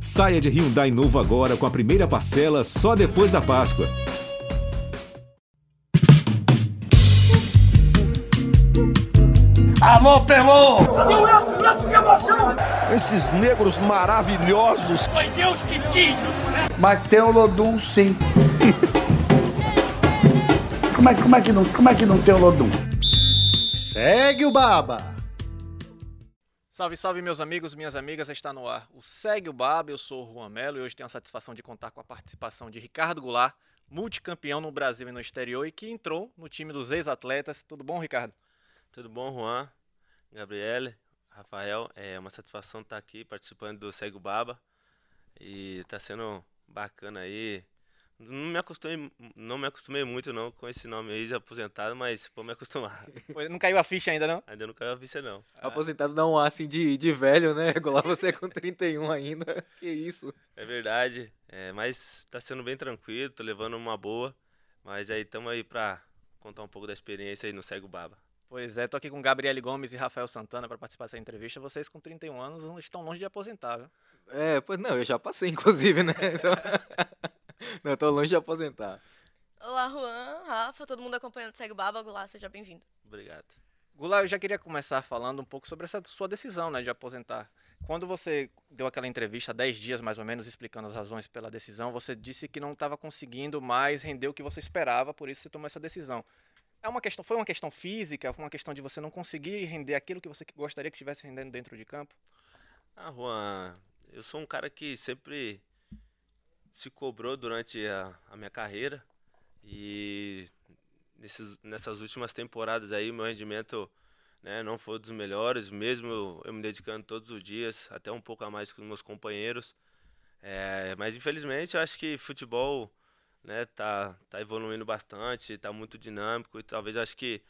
Saia de Hyundai novo agora com a primeira parcela só depois da Páscoa. Alô, Pelô! Meu Edson, Edson, que emoção! Esses negros maravilhosos. Foi Deus que quis! Mas tem o Lodum, sim. como, é, como, é que não, como é que não tem o Lodum? Segue o Baba! Salve, salve, meus amigos, minhas amigas, está no ar. O Segue o Baba, eu sou o Juan Melo e hoje tenho a satisfação de contar com a participação de Ricardo Goulart, multicampeão no Brasil e no exterior e que entrou no time dos ex-atletas. Tudo bom, Ricardo? Tudo bom, Juan, Gabriele, Rafael? É uma satisfação estar aqui participando do Segue o Baba e está sendo bacana aí não me acostumei, não me acostumei muito não com esse nome aí de aposentado, mas vou me acostumar. Não caiu a ficha ainda, não? Ainda não caiu a ficha, não. Aposentado dá um ar assim de, de velho, né? Lá você é com 31 ainda. Que isso. É verdade. É, mas tá sendo bem tranquilo, tô levando uma boa. Mas aí estamos aí pra contar um pouco da experiência aí no Cego Baba. Pois é, tô aqui com Gabriele Gomes e Rafael Santana para participar dessa entrevista. Vocês com 31 anos estão longe de aposentar, viu? É, pois não, eu já passei, inclusive, né? Não, tô longe de aposentar. Olá, Juan, Rafa, todo mundo acompanhando o Segue Baba, Goulart, seja bem-vindo. Obrigado. Goulart, eu já queria começar falando um pouco sobre essa sua decisão né, de aposentar. Quando você deu aquela entrevista há 10 dias, mais ou menos, explicando as razões pela decisão, você disse que não estava conseguindo mais render o que você esperava, por isso você tomou essa decisão. É uma questão, foi uma questão física, foi uma questão de você não conseguir render aquilo que você gostaria que estivesse rendendo dentro de campo? Ah, Juan, eu sou um cara que sempre se cobrou durante a, a minha carreira. E nesses, nessas últimas temporadas aí meu rendimento né, não foi dos melhores, mesmo eu, eu, me dedicando todos os dias, até um pouco a mais que os meus companheiros. É, mas infelizmente eu acho que futebol né, tá, tá evoluindo bastante, está muito dinâmico. E talvez acho que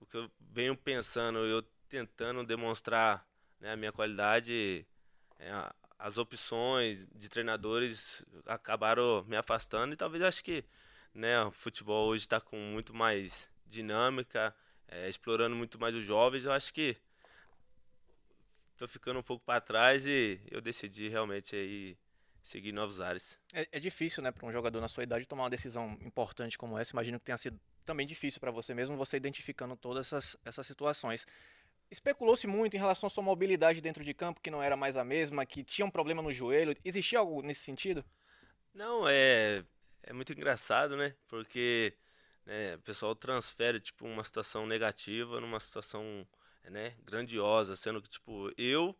o que eu venho pensando, eu tentando demonstrar né, a minha qualidade, é, as opções de treinadores acabaram me afastando e talvez acho que né, o futebol hoje está com muito mais dinâmica, é, explorando muito mais os jovens. Eu acho que estou ficando um pouco para trás e eu decidi realmente aí seguir novos ares. É, é difícil, né, para um jogador na sua idade tomar uma decisão importante como essa. Imagino que tenha sido também difícil para você mesmo, você identificando todas essas, essas situações. Especulou-se muito em relação à sua mobilidade dentro de campo, que não era mais a mesma, que tinha um problema no joelho. Existia algo nesse sentido? Não, é, é muito engraçado, né? Porque né, o pessoal transfere tipo uma situação negativa numa situação né, grandiosa, sendo que tipo eu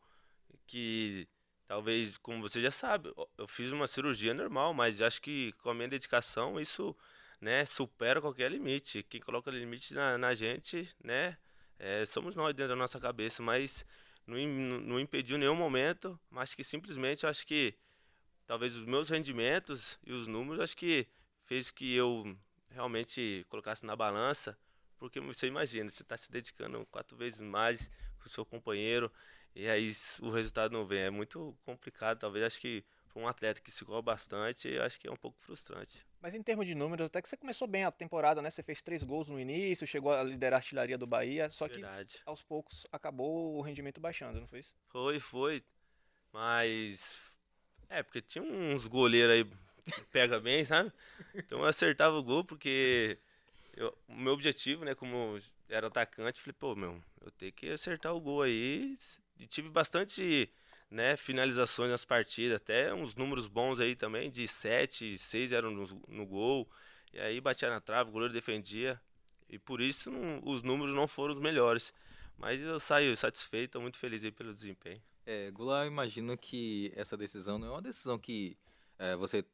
que talvez, como você já sabe, eu fiz uma cirurgia normal, mas acho que com a minha dedicação isso né, supera qualquer limite. Quem coloca limite na, na gente, né, é, somos nós dentro da nossa cabeça, mas não, não impediu nenhum momento, mas que simplesmente acho que talvez os meus rendimentos e os números acho que fez que eu realmente colocasse na balança, porque você imagina, você está se dedicando quatro vezes mais com o seu companheiro e aí o resultado não vem, é muito complicado, talvez acho que para um atleta que se gosta bastante, acho que é um pouco frustrante. Mas em termos de números, até que você começou bem a temporada, né? Você fez três gols no início, chegou a liderar a artilharia do Bahia, só Verdade. que aos poucos acabou o rendimento baixando, não foi isso? Foi, foi. Mas. É, porque tinha uns goleiros aí que pega bem, sabe? Então eu acertava o gol porque eu, o meu objetivo, né, como era atacante, falei, pô, meu, eu tenho que acertar o gol aí. E tive bastante né, finalizações nas partidas, até uns números bons aí também, de 7, 6 eram no, no gol, e aí batia na trave, o goleiro defendia, e por isso não, os números não foram os melhores. Mas eu saio satisfeito, muito feliz aí pelo desempenho. É, Gula, eu imagino que essa decisão não é uma decisão que é, você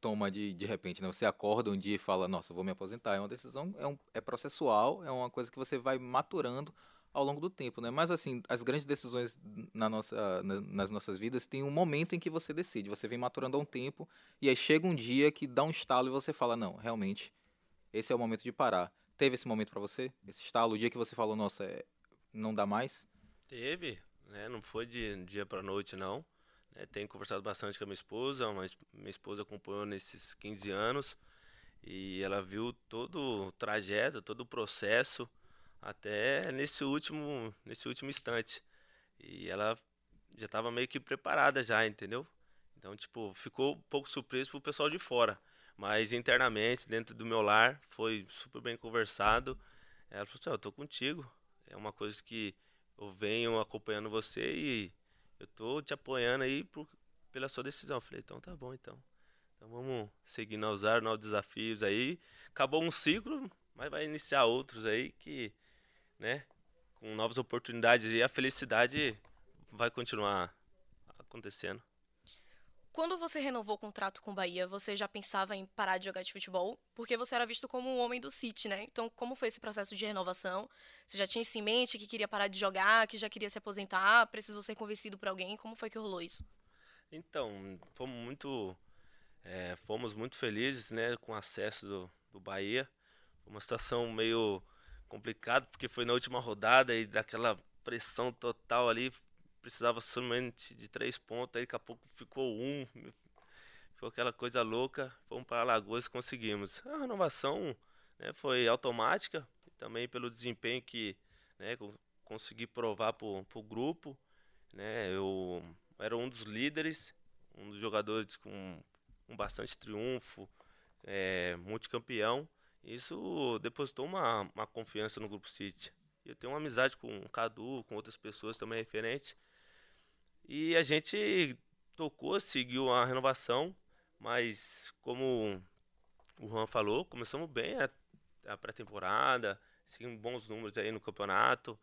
toma de, de repente, né? Você acorda um dia e fala, nossa, vou me aposentar. É uma decisão, é, um, é processual, é uma coisa que você vai maturando ao longo do tempo, né? Mas assim, as grandes decisões na nossa, na, nas nossas vidas tem um momento em que você decide. Você vem maturando há um tempo e aí chega um dia que dá um estalo e você fala, não, realmente, esse é o momento de parar. Teve esse momento para você? Esse estalo, o dia que você falou, nossa, é, não dá mais? Teve, né? Não foi de dia para noite, não. É, tenho conversado bastante com a minha esposa, mas minha esposa acompanhou nesses 15 anos e ela viu todo o trajeto, todo o processo até nesse último, nesse último instante. E ela já estava meio que preparada já, entendeu? Então, tipo, ficou um pouco surpreso pro pessoal de fora. Mas internamente, dentro do meu lar, foi super bem conversado. Ela falou assim, eu tô contigo. É uma coisa que eu venho acompanhando você e eu tô te apoiando aí por, pela sua decisão. Eu falei, então tá bom, então. Então vamos seguir a usar novos desafios aí. Acabou um ciclo, mas vai iniciar outros aí que, né, com novas oportunidades e a felicidade vai continuar acontecendo. Quando você renovou o contrato com o Bahia, você já pensava em parar de jogar de futebol? Porque você era visto como um homem do City, né? Então, como foi esse processo de renovação? Você já tinha isso em mente, que queria parar de jogar, que já queria se aposentar, precisou ser convencido por alguém? Como foi que rolou isso? Então, fomos muito, é, fomos muito felizes, né, com o acesso do, do Bahia. Foi uma situação meio complicada, porque foi na última rodada e daquela pressão total ali, precisava somente de três pontos, aí daqui a pouco ficou um, ficou aquela coisa louca, fomos para Alagoas e conseguimos. A renovação né, foi automática, também pelo desempenho que né, consegui provar para o grupo. Né, eu era um dos líderes, um dos jogadores com, com bastante triunfo, é, multicampeão. Isso depositou uma, uma confiança no Grupo City. Eu tenho uma amizade com o Cadu, com outras pessoas também referentes. E a gente tocou, seguiu a renovação, mas como o Juan falou, começamos bem a, a pré-temporada, seguimos bons números aí no campeonato,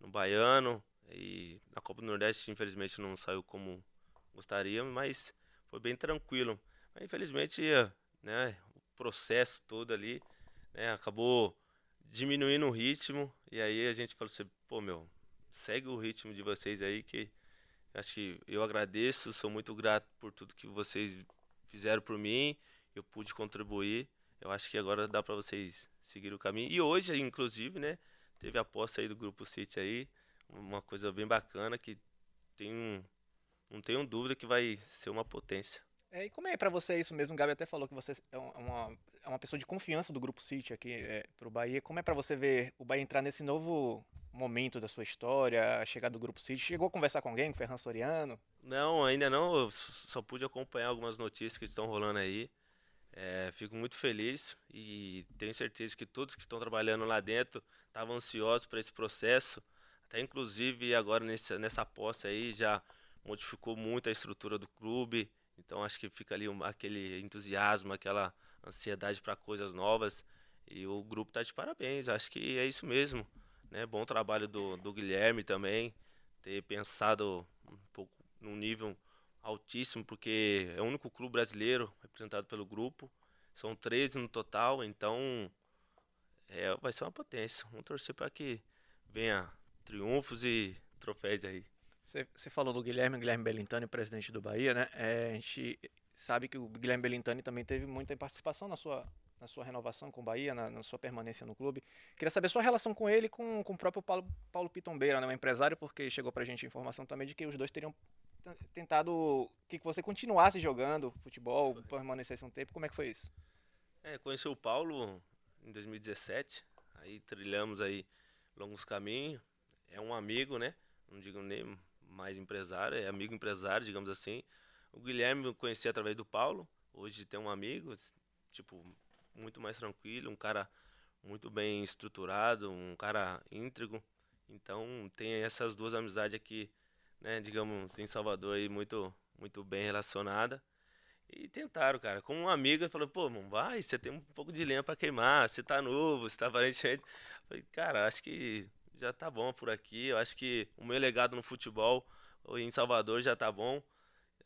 no Baiano, e na Copa do Nordeste, infelizmente, não saiu como gostaríamos, mas foi bem tranquilo. Mas, infelizmente, né, o processo todo ali né, acabou diminuindo o ritmo, e aí a gente falou assim, pô, meu, segue o ritmo de vocês aí que Acho que eu agradeço, sou muito grato por tudo que vocês fizeram por mim. Eu pude contribuir. Eu acho que agora dá para vocês seguir o caminho. E hoje, inclusive, né, teve a aposta aí do Grupo City aí, uma coisa bem bacana que tem um, não tenho dúvida que vai ser uma potência. É, e como é para você isso mesmo? O Gabi até falou que você é uma, é uma pessoa de confiança do Grupo City aqui é, para o Bahia. Como é para você ver o Bahia entrar nesse novo momento da sua história, a chegada do Grupo City? Chegou a conversar com alguém, com o Ferran Soriano? Não, ainda não. Eu só pude acompanhar algumas notícias que estão rolando aí. É, fico muito feliz e tenho certeza que todos que estão trabalhando lá dentro estavam ansiosos para esse processo. Até inclusive agora nesse, nessa aposta aí já modificou muito a estrutura do clube. Então acho que fica ali um, aquele entusiasmo, aquela ansiedade para coisas novas. E o grupo está de parabéns. Acho que é isso mesmo. Né? Bom trabalho do, do Guilherme também, ter pensado um pouco num nível altíssimo, porque é o único clube brasileiro representado pelo grupo. São 13 no total, então é, vai ser uma potência. Vamos torcer para que venha triunfos e troféus aí. Você falou do Guilherme, Guilherme Belintani, presidente do Bahia, né? É, a gente sabe que o Guilherme Belintani também teve muita participação na sua na sua renovação com o Bahia, na, na, sua permanência no clube. Queria saber a sua relação com ele com, com o próprio Paulo, Paulo Pitombeira, né, um empresário, porque chegou pra gente a informação também de que os dois teriam tentado que você continuasse jogando futebol, foi. permanecesse um tempo. Como é que foi isso? É, conheci o Paulo em 2017, aí trilhamos aí longos caminhos. É um amigo, né? Não digo nem mais empresário, é amigo empresário, digamos assim. O Guilherme eu conheci através do Paulo. Hoje tem um amigo, tipo, muito mais tranquilo, um cara muito bem estruturado, um cara íntegro. Então tem essas duas amizades aqui, né, digamos, em Salvador aí muito muito bem relacionada. E tentaram, cara. Como um amigo, falou, pô, não vai, você tem um pouco de lenha para queimar, você tá novo, você tá valente. Falei, cara, acho que já tá bom por aqui. Eu acho que o meu legado no futebol em Salvador já tá bom.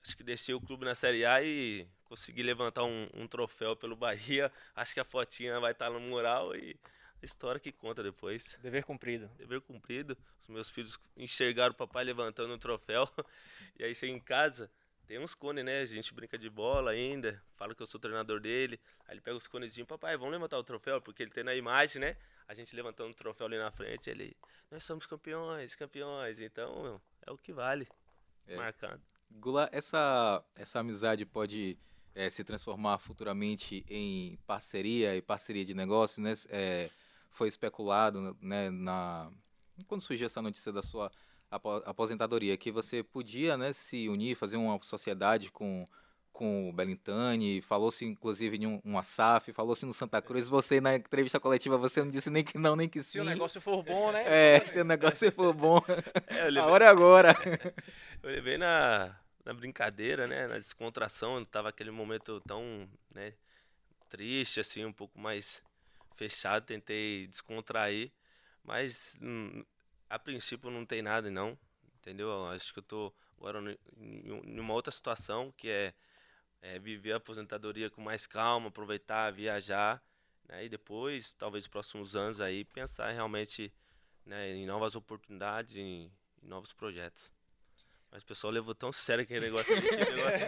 Acho que deixei o clube na Série A e consegui levantar um, um, troféu pelo Bahia. Acho que a fotinha vai estar no mural e a história que conta depois. Dever cumprido. Dever cumprido. Os meus filhos enxergaram o papai levantando um troféu. E aí chega em casa, tem uns cones, né? A gente brinca de bola ainda. Fala que eu sou treinador dele. Aí ele pega os conezinhos, papai, vamos levantar o troféu, porque ele tem na imagem, né? A gente levantando o troféu ali na frente, ele, nós somos campeões, campeões. Então, é o que vale. É. Marcado. Gula, essa, essa amizade pode é, se transformar futuramente em parceria e parceria de negócio, né? É, foi especulado, né, na quando surgiu essa notícia da sua apo- aposentadoria, que você podia né, se unir, fazer uma sociedade com, com o Belintani, falou-se inclusive em um, um ASAF, falou-se no Santa Cruz, você na entrevista coletiva, você não disse nem que não, nem que sim. Se o negócio for bom, né? É, se o negócio for bom, É, a hora é agora. eu levei na, na brincadeira, né? Na descontração, tava aquele momento tão, né? Triste, assim, um pouco mais fechado, tentei descontrair, mas hum, a princípio não tem nada, não, entendeu? Eu Acho que eu tô agora em uma outra situação, que é, é viver a aposentadoria com mais calma, aproveitar, viajar, né? E depois, talvez nos próximos anos aí, pensar realmente né, em novas oportunidades, em, em novos projetos. Mas o pessoal levou tão sério aquele negócio o negócio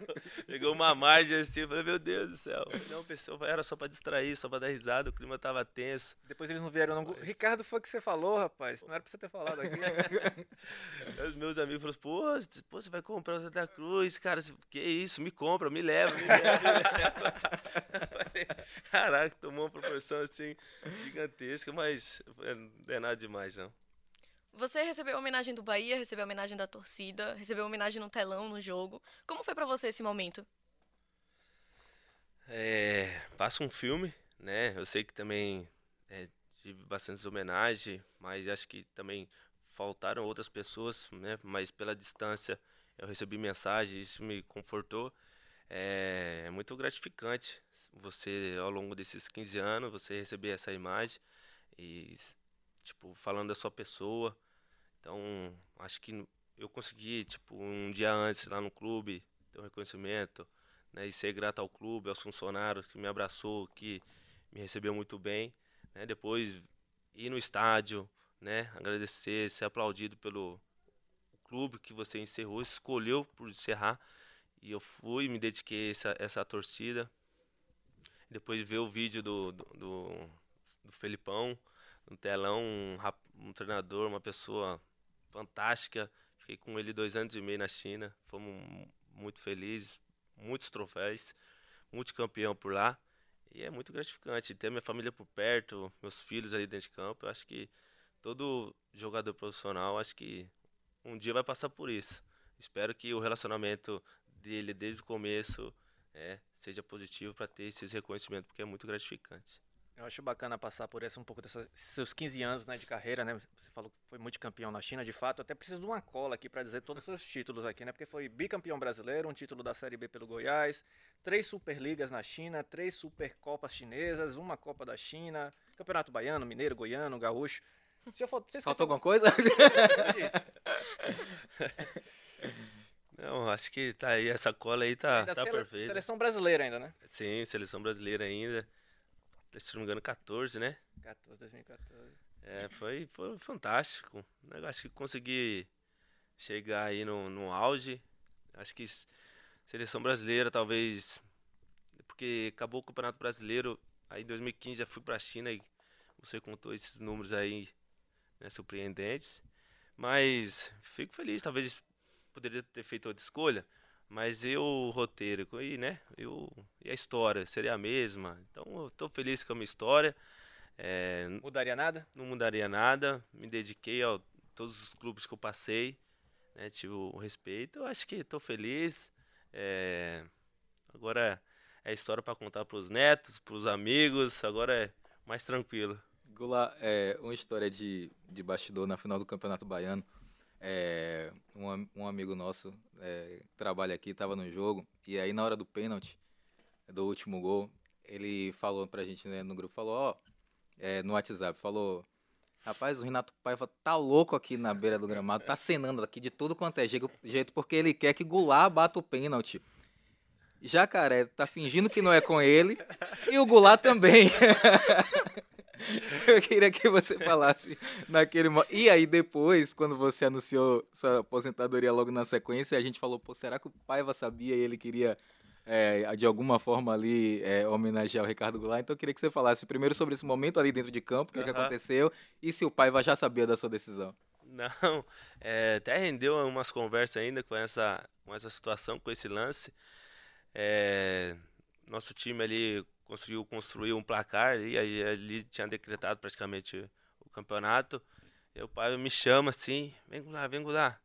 pegou, uma margem assim, eu falei, meu Deus do céu. Não, pessoal, era só pra distrair, só pra dar risada, o clima tava tenso. Depois eles não vieram. Não... Ricardo, foi o que você falou, rapaz. Não era pra você ter falado aqui. Os meus amigos falaram, pô, c- pô, você vai comprar o Santa Cruz, cara, que isso, me compra, me leva, me leva, me leva. Eu falei, Caraca, tomou uma proporção assim gigantesca, mas é, não é nada demais, não. Você recebeu a homenagem do Bahia, recebeu a homenagem da torcida, recebeu a homenagem no telão, no jogo. Como foi pra você esse momento? É, passa um filme, né? Eu sei que também é, tive bastantes homenagens, mas acho que também faltaram outras pessoas, né? Mas pela distância eu recebi mensagem, isso me confortou. É, é muito gratificante você, ao longo desses 15 anos, você receber essa imagem e, tipo, falando da sua pessoa. Então, acho que eu consegui, tipo, um dia antes lá no clube, ter um reconhecimento, né, e ser grato ao clube, aos funcionários que me abraçou, que me recebeu muito bem, né, depois ir no estádio, né, agradecer, ser aplaudido pelo clube que você encerrou, escolheu por encerrar, e eu fui, me dediquei essa, essa torcida, depois ver o vídeo do, do, do, do Felipão, no telão, um, um treinador, uma pessoa fantástica, fiquei com ele dois anos e meio na China, fomos muito felizes, muitos troféus, multicampeão por lá. E é muito gratificante ter minha família por perto, meus filhos ali dentro de campo. Eu acho que todo jogador profissional, acho que um dia vai passar por isso. Espero que o relacionamento dele desde o começo é, seja positivo para ter esses reconhecimentos, porque é muito gratificante. Eu acho bacana passar por essa um pouco desses seus 15 anos né, de carreira, né? Você falou que foi multicampeão na China, de fato. Eu até preciso de uma cola aqui para dizer todos os seus títulos aqui, né? Porque foi bicampeão brasileiro, um título da Série B pelo Goiás, três Superligas na China, três Supercopas chinesas, uma Copa da China, Campeonato Baiano, Mineiro, Goiano, Gaúcho. Se eu for, você Faltou alguma coisa? Não, acho que tá aí, essa cola aí tá, tá sele- perfeita. Seleção brasileira ainda, né? Sim, seleção brasileira ainda. Se não me engano, 14, né? 14, 2014. É, foi, foi fantástico. Eu acho que consegui chegar aí no, no auge. Acho que seleção brasileira, talvez. Porque acabou o Campeonato Brasileiro. Aí em 2015 já fui pra China e você contou esses números aí né, surpreendentes. Mas fico feliz, talvez poderia ter feito outra escolha. Mas eu, o roteiro e, né, eu, e a história seria a mesma. Então eu tô feliz com a minha história. É, Mudaria nada? não mudaria nada. Me dediquei a todos os clubes que eu passei, né? Tive o respeito. Eu acho que estou feliz. É, Agora é história para contar para os netos, para os amigos. Agora é mais tranquilo. Gula, é, uma história de, de bastidor na final do Campeonato Baiano. É, um, um amigo nosso é, trabalha aqui, estava no jogo, e aí na hora do pênalti, do último gol, ele falou pra gente né, no grupo, falou, ó, é, no WhatsApp, falou, rapaz, o Renato Paiva tá louco aqui na beira do gramado, tá cenando aqui de tudo quanto é jeito, porque ele quer que Goulart bata o pênalti. Jacaré tá fingindo que não é com ele, e o Goulart também. Eu queria que você falasse naquele momento. E aí depois, quando você anunciou sua aposentadoria logo na sequência, a gente falou, pô, será que o Paiva sabia e ele queria, é, de alguma forma ali, é, homenagear o Ricardo Goulart? Então eu queria que você falasse primeiro sobre esse momento ali dentro de campo, o que, que Aham. aconteceu, e se o Paiva já sabia da sua decisão. Não, é, até rendeu umas conversas ainda com essa, com essa situação, com esse lance. Nosso time ali conseguiu construir um placar e aí ali tinha decretado praticamente o campeonato. E o pai me chama assim, vem lá, vem lá.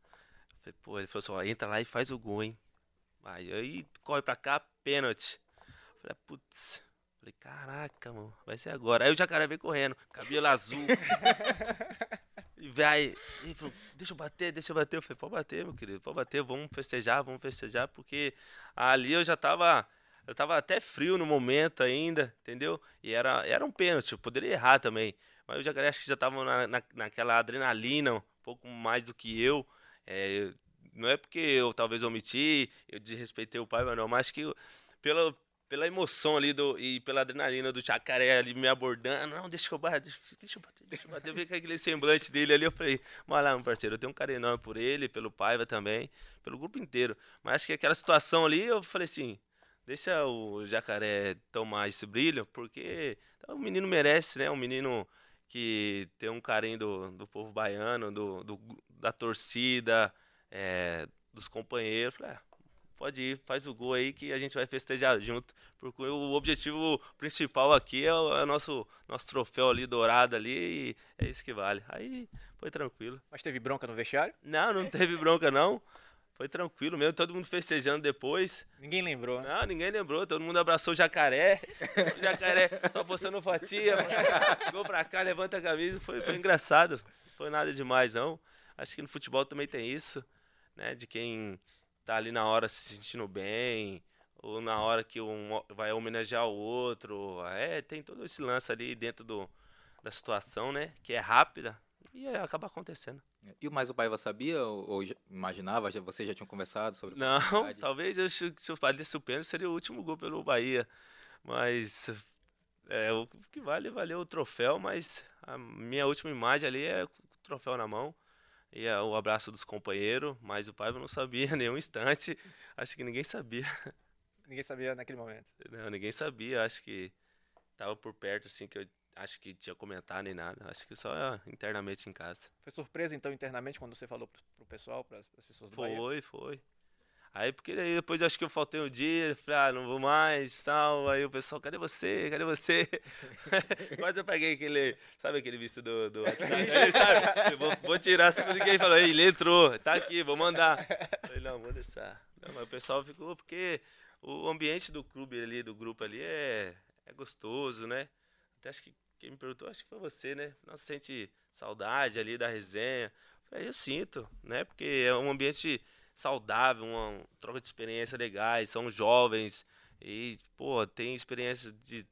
Eu falei, pô, ele falou assim, ó, entra lá e faz o gol, hein? Aí, aí corre pra cá, pênalti. Eu falei, putz. Falei, caraca, mano, vai ser agora. Aí o jacaré veio correndo, cabelo azul. e vai, ele falou, deixa eu bater, deixa eu bater. Eu falei, pode bater, meu querido, pode bater, vamos festejar, vamos festejar, porque ali eu já tava. Eu tava até frio no momento ainda, entendeu? E era, era um pênalti, eu poderia errar também. Mas o jacaré acho que já tava na, na, naquela adrenalina, um pouco mais do que eu. É, não é porque eu talvez omiti, eu desrespeitei o pai, mas não, mas que pela, pela emoção ali do, e pela adrenalina do jacaré ali me abordando, não, deixa eu bater, deixa, deixa eu bater, deixa eu bater. Eu vi aquele semblante dele ali, eu falei, mas lá, meu parceiro, eu tenho um carinho enorme por ele, pelo Paiva também, pelo grupo inteiro. Mas acho que aquela situação ali, eu falei assim, deixa o jacaré tomar esse brilho, porque o menino merece, né? Um menino que tem um carinho do, do povo baiano, do, do da torcida, é, dos companheiros. Falei, ah, pode ir, faz o gol aí que a gente vai festejar junto. Porque o objetivo principal aqui é o, é o nosso, nosso troféu ali dourado ali e é isso que vale. Aí foi tranquilo. Mas teve bronca no vestiário? Não, não teve bronca não. Foi tranquilo mesmo, todo mundo festejando depois. Ninguém lembrou, né? Não, ninguém lembrou, todo mundo abraçou o jacaré. o jacaré só postando fotinha, ficou pra cá, levanta a camisa, foi, foi engraçado. Não foi nada demais, não. Acho que no futebol também tem isso, né? De quem tá ali na hora se sentindo bem, ou na hora que um vai homenagear o outro. É, tem todo esse lance ali dentro do, da situação, né? Que é rápida e acaba acontecendo. E mais o Paiva sabia ou, ou imaginava? Já, você já tinha conversado sobre Não, talvez eu, se eu fizesse o pênalti seria o último gol pelo Bahia. Mas é, o que vale, valeu o troféu, mas a minha última imagem ali é o troféu na mão. E é o abraço dos companheiros, mas o Paiva não sabia em nenhum instante. Acho que ninguém sabia. Ninguém sabia naquele momento. Não, ninguém sabia. Acho que tava por perto, assim, que eu acho que tinha comentado nem nada. Acho que só internamente em casa. Foi surpresa, então, internamente, quando você falou pro, pro pessoal, para as pessoas do Foi, Bahia? foi. Aí, porque daí depois acho que eu faltei um dia, falei, ah, não vou mais, tal. Aí o pessoal, cadê você? Cadê você? Quase eu peguei aquele, sabe aquele visto do, do WhatsApp? sabe? Vou, vou, tirar, se ninguém falou, ele entrou, tá aqui, vou mandar. Falei, não, vou deixar. Não, mas o pessoal ficou, porque o ambiente do clube ali, do grupo ali, é, é gostoso, né? Até acho que quem me perguntou, acho que foi você, né? Não sente saudade ali da resenha. Falei, eu sinto, né? Porque é um ambiente saudável, uma troca de experiência legais, são jovens e, pô, tem experiência de, de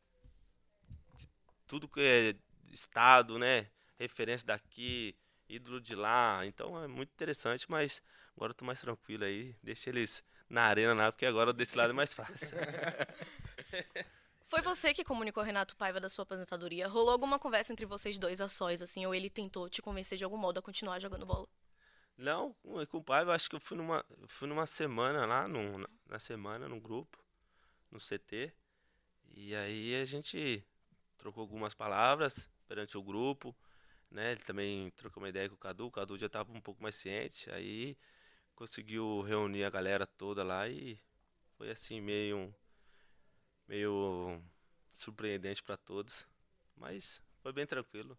tudo que é estado, né? Referência daqui, ídolo de lá. Então é muito interessante, mas agora eu tô mais tranquilo aí. Deixa eles na arena lá, porque agora desse lado é mais fácil. Foi você que comunicou ao Renato Paiva da sua aposentadoria? Rolou alguma conversa entre vocês dois a sós, assim, ou ele tentou te convencer de algum modo a continuar jogando bola? Não, com o Paiva acho que eu fui numa, fui numa semana lá, num, na semana, num grupo, no CT. E aí a gente trocou algumas palavras perante o grupo, né? Ele também trocou uma ideia com o Cadu, o Cadu já estava um pouco mais ciente, aí conseguiu reunir a galera toda lá e foi assim meio meio surpreendente para todos, mas foi bem tranquilo.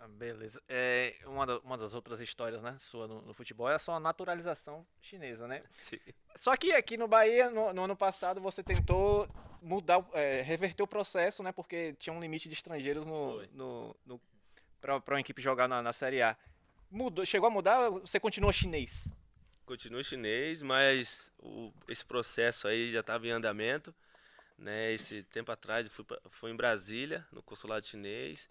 Ah, beleza. É, uma, da, uma das outras histórias, né, sua no, no, futebol é a sua naturalização chinesa, né? Sim. Só que aqui no Bahia, no, no ano passado, você tentou mudar, é, reverter o processo, né? Porque tinha um limite de estrangeiros no, no, no para uma equipe jogar na, na Série A. Mudou, chegou a mudar você continua chinês? Continuo chinês, mas o, esse processo aí já estava em andamento. Né, esse tempo atrás eu fui, pra, fui em Brasília, no consulado chinês,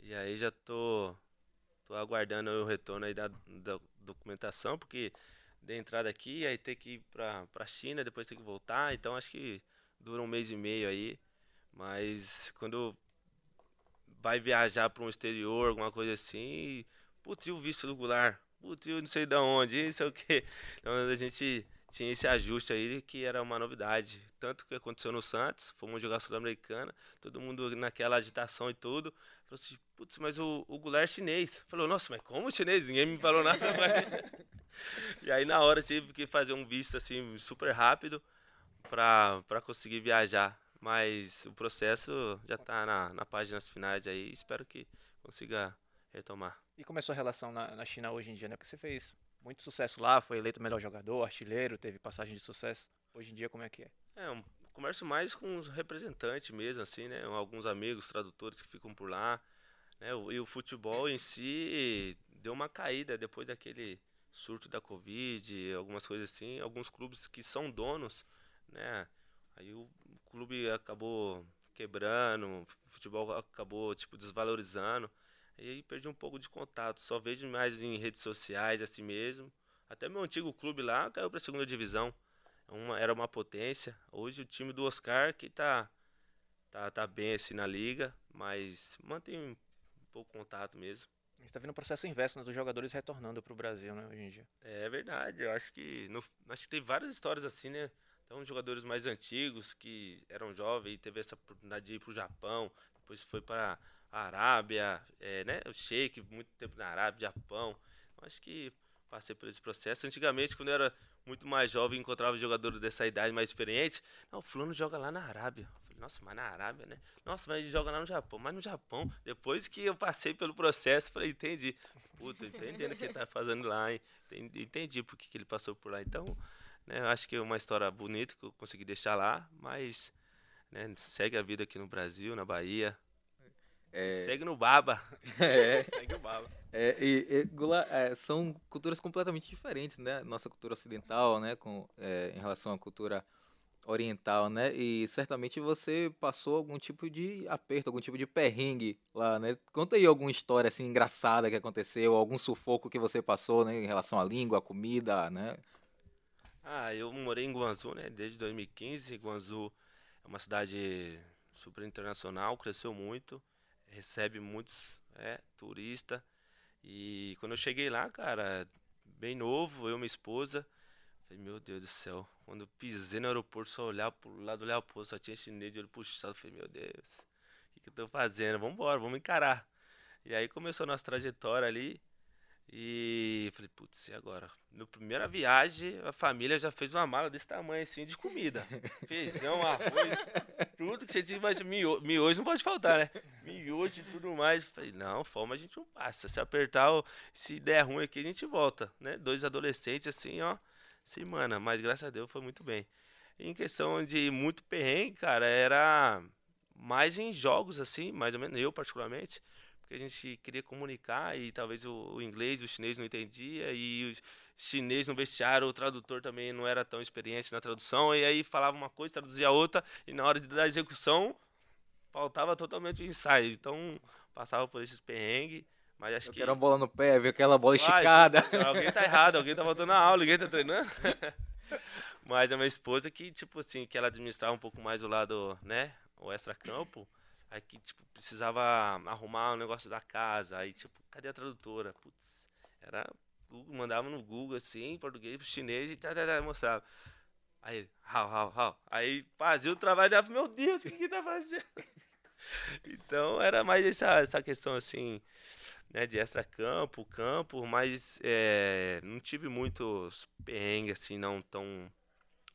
e aí já tô, tô aguardando o retorno aí da, da documentação, porque de entrada aqui, aí tem que ir pra, pra China, depois tem que voltar, então acho que dura um mês e meio aí, mas quando vai viajar para um exterior, alguma coisa assim, putz, e o visto do Goulart? Putz, não sei de onde, isso é o que. Então a gente tinha esse ajuste aí que era uma novidade. Tanto que aconteceu no Santos, fomos jogar Sul-Americana, todo mundo naquela agitação e tudo. Falou assim, putz, mas o, o Goulart é chinês. Falou, nossa, mas como chinês? Ninguém me falou nada. e aí na hora tive que fazer um visto assim super rápido para conseguir viajar. Mas o processo já está na, na páginas finais aí, espero que consiga retomar. E como é a sua relação na, na China hoje em dia, né? Porque você fez muito sucesso lá, foi eleito melhor jogador, artilheiro, teve passagem de sucesso. Hoje em dia, como é que é? É, um, converso mais com os representantes mesmo, assim, né? Alguns amigos, tradutores que ficam por lá. Né? E o futebol em si deu uma caída depois daquele surto da Covid, algumas coisas assim. Alguns clubes que são donos, né? Aí o clube acabou quebrando, o futebol acabou, tipo, desvalorizando. E aí perdi um pouco de contato. Só vejo mais em redes sociais, assim mesmo. Até meu antigo clube lá caiu para a segunda divisão. Uma, era uma potência. Hoje o time do Oscar que tá, tá, tá bem assim na liga, mas mantém um pouco contato mesmo. A gente está vendo um processo inverso né, dos jogadores retornando para o Brasil, né, hoje em dia. É verdade, eu acho que no, acho que tem várias histórias assim, né? Então, jogadores mais antigos que eram jovens e teve essa oportunidade de ir para o Japão, depois foi para Arábia, é, né? O Sheik, muito tempo na Arábia, Japão. Acho que passei por esse processo. Antigamente, quando eu era muito mais jovem, encontrava jogadores dessa idade mais experientes. Não, o fulano joga lá na Arábia. Falei, nossa, mas na Arábia, né? Nossa, mas ele joga lá no Japão. Mas no Japão, depois que eu passei pelo processo, falei, entendi. Puta, entendendo o que ele tá fazendo lá, hein? Entendi, entendi por que, que ele passou por lá. Então, né, eu acho que é uma história bonita que eu consegui deixar lá, mas né, segue a vida aqui no Brasil, na Bahia. É... Segue no Baba. É. segue o Baba. É, e, e Gula, é, são culturas completamente diferentes, né? Nossa cultura ocidental, né? Com, é, em relação à cultura oriental, né? E certamente você passou algum tipo de aperto, algum tipo de perrengue lá, né? Conta aí alguma história assim engraçada que aconteceu, algum sufoco que você passou, né? Em relação à língua, à comida, né? Ah, eu morei em Guangzhou, né? Desde 2015. Guangzhou é uma cidade super internacional, cresceu muito, recebe muitos é, turistas. E quando eu cheguei lá, cara, bem novo, eu e minha esposa, falei, meu Deus do céu. Quando eu pisei no aeroporto, só olhar pro lado do aeroporto, só tinha chinês de olho puxado. Falei, meu Deus, o que, que eu tô fazendo? Vamos embora, vamos encarar. E aí começou a nossa trajetória ali. E falei, putz, e agora? Na primeira viagem, a família já fez uma mala desse tamanho assim de comida. Feijão, arroz, tudo que você tinha, mas miojo, miojo não pode faltar, né? Miojo e tudo mais. Falei, não, fome a gente não passa. Se apertar, se der ruim aqui, a gente volta, né? Dois adolescentes assim, ó, semana. Mas graças a Deus foi muito bem. Em questão de muito perrengue, cara, era mais em jogos assim, mais ou menos, eu particularmente que a gente queria comunicar e talvez o, o inglês, o chinês não entendia e o chinês no vestiário, o tradutor também não era tão experiente na tradução e aí falava uma coisa, traduzia outra e na hora de dar execução faltava totalmente o ensaio. Então passava por esses perrengues. Mas acho Eu que. quero uma bola no pé, viu aquela bola esticada. alguém tá errado, alguém tá faltando a aula, ninguém tá treinando. Mas a minha esposa que, tipo assim, que ela administrava um pouco mais o lado, né? O extra-campo. Aí que, tipo, precisava arrumar o um negócio da casa. Aí, tipo, cadê a tradutora? Putz, era. Google, mandava no Google assim, em português chinês e tá, tá, tá, mostrava. Aí, how, how, how. Aí fazia o trabalho dela, meu Deus, o que que tá fazendo? então era mais essa, essa questão assim, né, de extra-campo, campo, mas é, não tive muitos perrengues assim, não tão,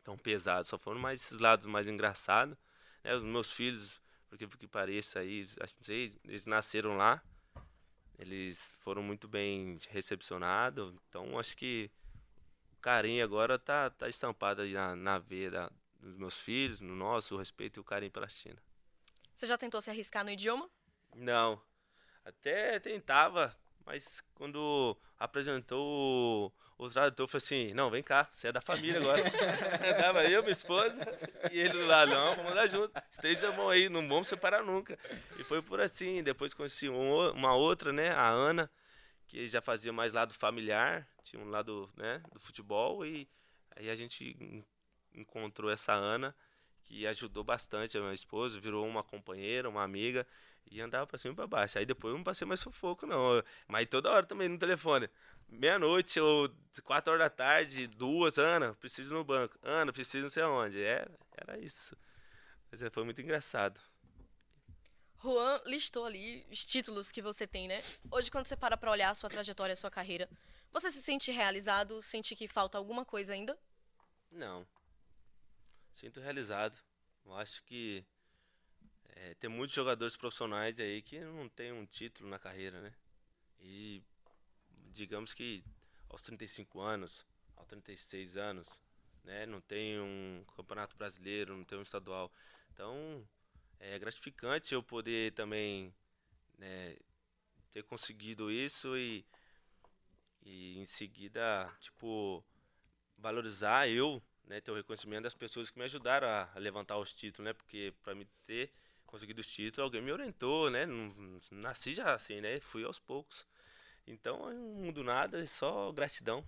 tão pesados. Só foram mais esses lados mais engraçados. Né, os meus filhos porque que pareça aí, acho que sei, eles nasceram lá, eles foram muito bem recepcionados, então acho que o carinho agora tá, tá estampado aí na, na veia da, dos meus filhos, no nosso, o respeito e o carinho pela China. Você já tentou se arriscar no idioma? Não, até tentava, mas quando apresentou o, o tradutor, falou assim: Não, vem cá, você é da família agora. Tava eu, minha esposa e ele do lado: Não, vamos andar junto. Estreita a mão aí, não vamos separar nunca. E foi por assim. Depois conheci um, uma outra, né, a Ana, que já fazia mais lado familiar, tinha um lado né, do futebol. E aí a gente encontrou essa Ana que ajudou bastante a minha esposa, virou uma companheira, uma amiga. E andava pra cima e pra baixo. Aí depois eu não passei mais sufoco, não. Mas toda hora também no telefone. Meia-noite ou quatro horas da tarde, duas, Ana, preciso no banco. Ana, preciso não sei aonde. Era, é, era isso. Mas é, foi muito engraçado. Juan listou ali os títulos que você tem, né? Hoje, quando você para pra olhar a sua trajetória, a sua carreira, você se sente realizado? Sente que falta alguma coisa ainda? Não. Sinto realizado. Eu acho que é, tem muitos jogadores profissionais aí que não tem um título na carreira, né? E digamos que aos 35 anos, aos 36 anos, né, não tem um campeonato brasileiro, não tem um estadual. Então, é gratificante eu poder também né, ter conseguido isso e, e em seguida, tipo, valorizar eu, né, ter o reconhecimento das pessoas que me ajudaram a, levantar os títulos, né, porque para me ter conseguido os títulos, alguém me orientou, né, nasci já assim, né, fui aos poucos. Então, não mudo nada, é só gratidão.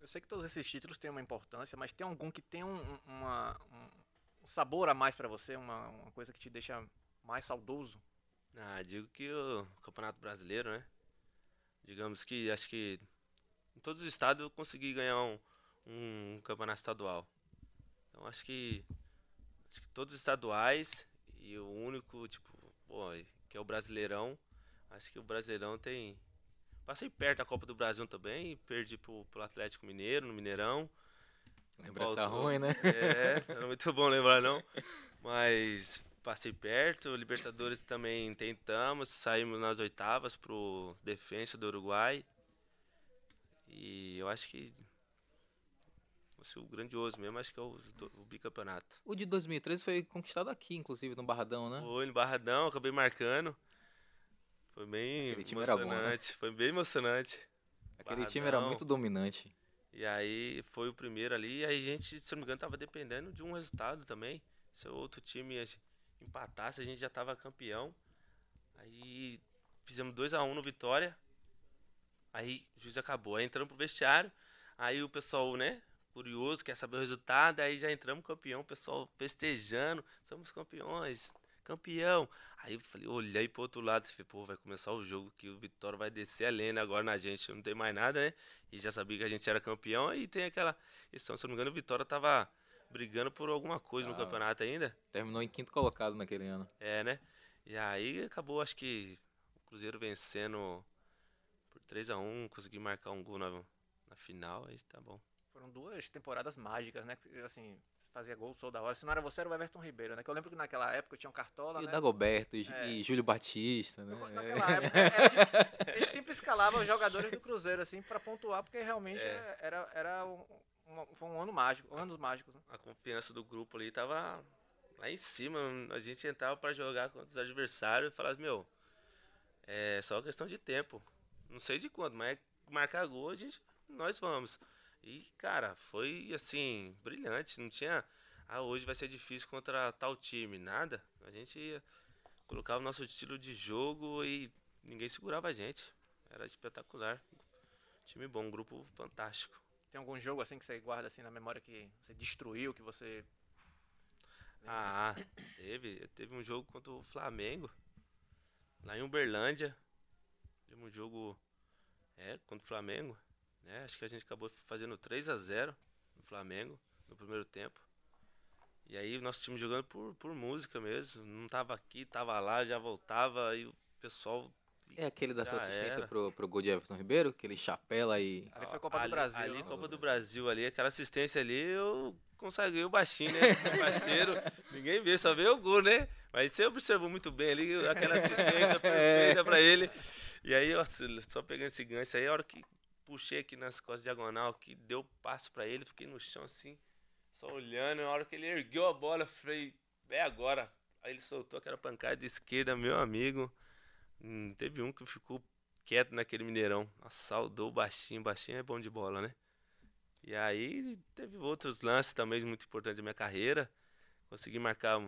Eu sei que todos esses títulos têm uma importância, mas tem algum que tem um, uma, um sabor a mais para você, uma, uma coisa que te deixa mais saudoso? Ah, digo que o Campeonato Brasileiro, né? Digamos que acho que em todos os estados eu consegui ganhar um, um campeonato estadual. Então acho que, acho que todos os estaduais e o único, tipo, pô, que é o Brasileirão, acho que o Brasileirão tem. Passei perto da Copa do Brasil também, perdi pro, pro Atlético Mineiro, no Mineirão. Lembrança ruim, né? É, não é muito bom lembrar não. Mas passei perto, Libertadores também tentamos, saímos nas oitavas pro Defensa do Uruguai. E eu acho que o grandioso mesmo, acho que é o, o, bicampeonato. O de 2013 foi conquistado aqui, inclusive, no Barradão, né? Foi no Barradão, acabei marcando. Foi bem emocionante, bom, né? foi bem emocionante. Aquele Barradão. time era muito dominante. E aí foi o primeiro ali, e aí a gente, se não me engano, tava dependendo de um resultado também. Se o outro time empatasse, a gente já tava campeão. Aí fizemos 2 a 1 um no Vitória. Aí o juiz acabou. Aí entramos pro vestiário. Aí o pessoal, né, curioso, quer saber o resultado. Aí já entramos campeão, o pessoal festejando. Somos campeões, campeão. Aí eu falei, olhei pro outro lado e falei, pô, vai começar o jogo que o Vitória vai descer a lenda agora na gente. Não tem mais nada, né? E já sabia que a gente era campeão. Aí tem aquela questão, se eu não me engano, o Vitória tava brigando por alguma coisa ah, no campeonato ainda. Terminou em quinto colocado naquele ano. É, né? E aí acabou, acho que o Cruzeiro vencendo por 3 a 1 consegui marcar um gol na, na final, aí tá bom. Foram duas temporadas mágicas, né? Assim, fazia gol toda hora. Se não era você, era o Everton Ribeiro, né? Que eu lembro que naquela época tinha um Cartola, e né? o Dagoberto e, é. e Júlio Batista, né? Naquela é. época, era, ele sempre escalava os jogadores do Cruzeiro, assim, para pontuar, porque realmente é. era, era um, um, foi um ano mágico, anos mágicos. Né? A confiança do grupo ali tava lá em cima. A gente entrava para jogar contra os adversários e falava, meu, é só questão de tempo. Não sei de quanto, mas marcar gol, a gente, nós vamos. E, cara, foi assim, brilhante. Não tinha. Ah, hoje vai ser difícil contra tal time. Nada. A gente ia colocar o nosso estilo de jogo e ninguém segurava a gente. Era espetacular. Time bom, um grupo fantástico. Tem algum jogo assim que você guarda assim na memória que você destruiu, que você. Ah, teve. Teve um jogo contra o Flamengo. Lá em Uberlândia. Teve um jogo. É, contra o Flamengo. Né? Acho que a gente acabou fazendo 3 a 0 no Flamengo no primeiro tempo. E aí o nosso time jogando por, por música mesmo. Não tava aqui, tava lá, já voltava, e o pessoal. É aquele da sua assistência pro, pro gol de Everton Ribeiro? Aquele chapéu aí. Ali foi Copa ali, do Brasil. Ali, Copa do Brasil, ali, aquela assistência ali, eu consagrei o baixinho, né? parceiro. Ninguém vê, só vê o gol, né? Mas você observou muito bem ali, aquela assistência perfeita pra ele. E aí, ó, só pegando esse gancho aí, a hora que puxei aqui nas costas diagonal, que deu passo para ele, fiquei no chão assim, só olhando. Na hora que ele ergueu a bola, falei, é agora. Aí ele soltou aquela pancada de esquerda, meu amigo. Hum, teve um que ficou quieto naquele Mineirão. Saudou baixinho, baixinho é bom de bola, né? E aí teve outros lances também muito importantes da minha carreira. Consegui marcar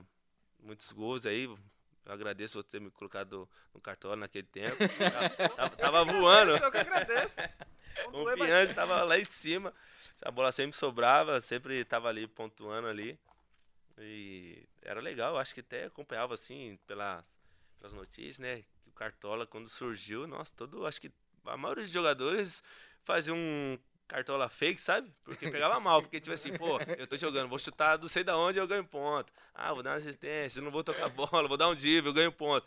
muitos gols aí. Eu agradeço você ter me colocado no cartório naquele tempo. tava, tava voando. Eu que agradeço. Confiança estava lá em cima. A bola sempre sobrava, sempre estava ali pontuando ali. E era legal, acho que até acompanhava assim pelas, pelas notícias, né? Que o Cartola, quando surgiu, nossa, todo. Acho que a maioria dos jogadores fazia um cartola fake, sabe? Porque pegava mal, porque tipo assim, pô, eu tô jogando, vou chutar não sei da onde eu ganho ponto. Ah, vou dar uma assistência, não vou tocar bola, vou dar um divo, eu ganho ponto.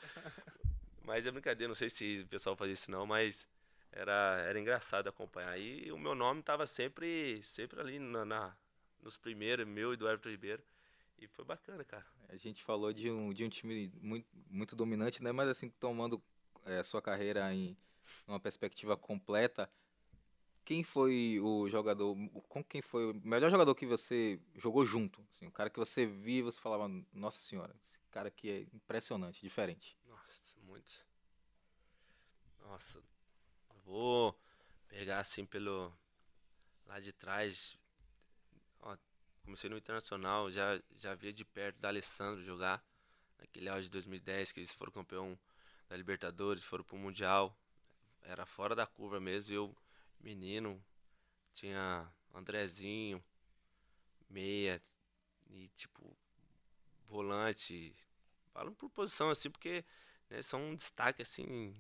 Mas é brincadeira, não sei se o pessoal fazia isso não, mas era, era engraçado acompanhar. E o meu nome estava sempre, sempre ali na, na, nos primeiros, meu e do Everton Ribeiro. E foi bacana, cara. A gente falou de um, de um time muito, muito dominante, né? Mas assim, tomando é, sua carreira em, numa perspectiva completa, quem foi o jogador, com quem foi o melhor jogador que você jogou junto? Assim, o cara que você via e você falava, nossa senhora, esse cara aqui é impressionante, diferente. Nossa, muitos. Nossa, vou pegar assim pelo lá de trás. Ó, comecei no Internacional, já, já via de perto da Alessandro jogar. Naquele auge de 2010, que eles foram campeão da Libertadores, foram pro Mundial. Era fora da curva mesmo. Eu menino, tinha Andrezinho, meia e tipo volante. Falam por posição assim, porque né, são um destaque assim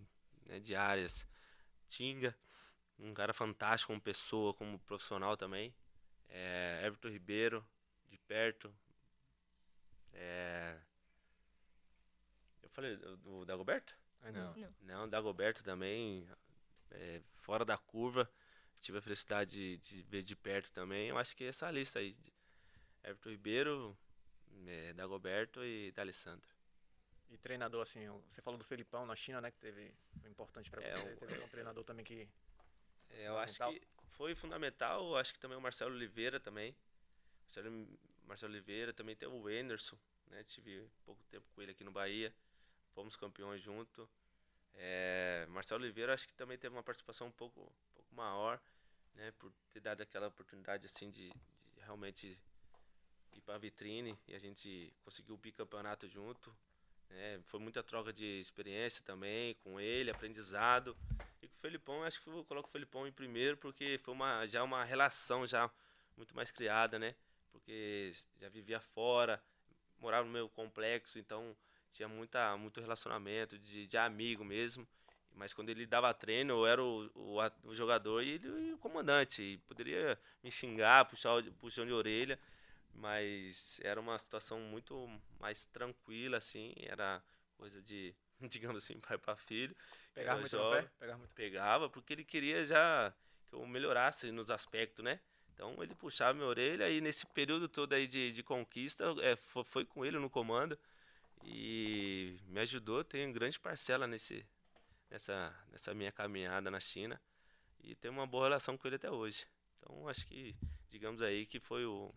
né, de áreas. Tinga, um cara fantástico como pessoa, como profissional também. É, Everton Ribeiro, de perto. É, eu falei o Dagoberto? Não. Não. Não, Dagoberto também, é, fora da curva. Tive a felicidade de, de, ver de perto também. Eu acho que essa lista aí: Everton Ribeiro, é, Dagoberto e D'Alessandro. E treinador, assim, você falou do Felipão na China, né? Que teve, importante para É, você. Teve um treinador também que. É, eu acho que foi fundamental. Eu acho que também o Marcelo Oliveira também. Marcelo, Marcelo Oliveira também tem o Anderson, né? Tive pouco tempo com ele aqui no Bahia. Fomos campeões junto. É, Marcelo Oliveira acho que também teve uma participação um pouco, um pouco maior, né? Por ter dado aquela oportunidade assim de, de realmente ir para a vitrine e a gente conseguiu o bicampeonato junto. Né? Foi muita troca de experiência também com ele, aprendizado. E com o Felipão, acho que eu coloco o Felipão em primeiro porque foi uma, já uma relação já muito mais criada, né? Porque já vivia fora, morava no meu complexo, então tinha muita, muito relacionamento de, de amigo mesmo. Mas quando ele dava treino, eu era o, o, o jogador e ele o comandante. E poderia me xingar, puxar o puxão de orelha, mas era uma situação muito mais tranquila, assim. Era coisa de, digamos assim, pai para filho. Pegar Era muito jovem pé? Pegar muito. pegava porque ele queria já que eu melhorasse nos aspectos, né? Então ele puxava minha orelha e nesse período todo aí de, de conquista, é, foi, foi com ele no comando e me ajudou, tem grande parcela nesse, nessa, nessa minha caminhada na China e tenho uma boa relação com ele até hoje. Então acho que, digamos aí, que foi o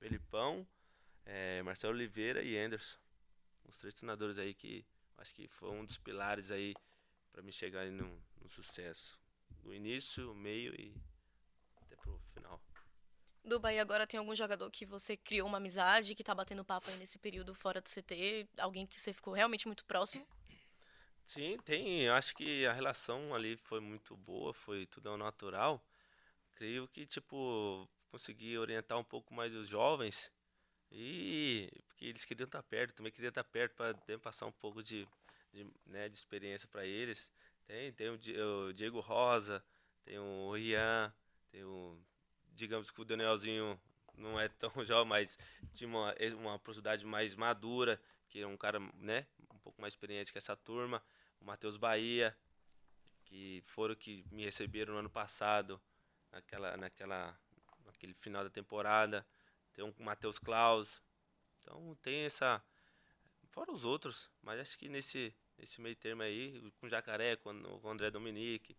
Felipão, é, Marcelo Oliveira e Anderson. Os três treinadores aí que acho que foi um dos pilares aí para me chegar aí no, no sucesso. Do início, meio e até pro final. Do Bahia agora tem algum jogador que você criou uma amizade, que tá batendo papo aí nesse período fora do CT? Alguém que você ficou realmente muito próximo? Sim, tem. Eu acho que a relação ali foi muito boa, foi tudo ao natural. Creio que, tipo, consegui orientar um pouco mais os jovens e porque eles queriam estar perto, também queria estar perto para passar um pouco de, de, né, de experiência para eles. Tem, tem o, Di- o Diego Rosa, tem o Rian, tem o, digamos que o Danielzinho não é tão jovem, mas tinha uma, uma profundidade mais madura, que é um cara, né, um pouco mais experiente que essa turma. O Matheus Bahia, que foram que me receberam no ano passado, naquela, naquela, naquele final da temporada. Tem o Matheus Klaus. Então tem essa. Fora os outros, mas acho que nesse, nesse meio termo aí, com o Jacaré, com, o- com o André Dominique,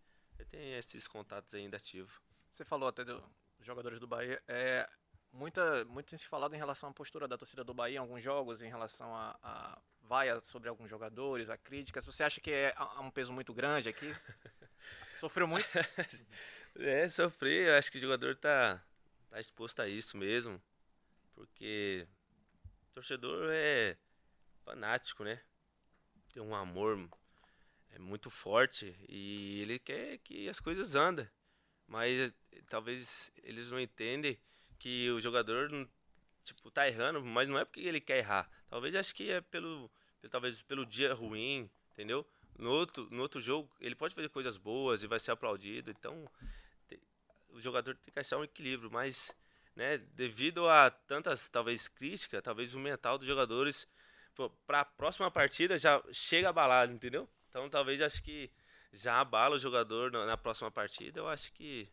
tem esses contatos ainda ativos. Você falou até do- dos jogadores do Bahia. É, muita, muito tem se falado em relação à postura da torcida do Bahia em alguns jogos, em relação a, a vaia sobre alguns jogadores, a críticas. Você acha que é há um peso muito grande aqui? Sofreu muito? É, sofrer, eu acho que o jogador tá, tá exposto a isso mesmo. Porque torcedor é fanático, né? Tem um amor é muito forte e ele quer que as coisas andem. Mas talvez eles não entendem que o jogador tipo tá errando, mas não é porque ele quer errar. Talvez acho que é pelo, talvez pelo dia ruim, entendeu? No outro, no outro jogo ele pode fazer coisas boas e vai ser aplaudido. Então o jogador tem que achar um equilíbrio, mas né, devido a tantas talvez críticas, talvez o mental dos jogadores para a próxima partida já chega abalado, entendeu? Então talvez acho que já abala o jogador na, na próxima partida. Eu acho que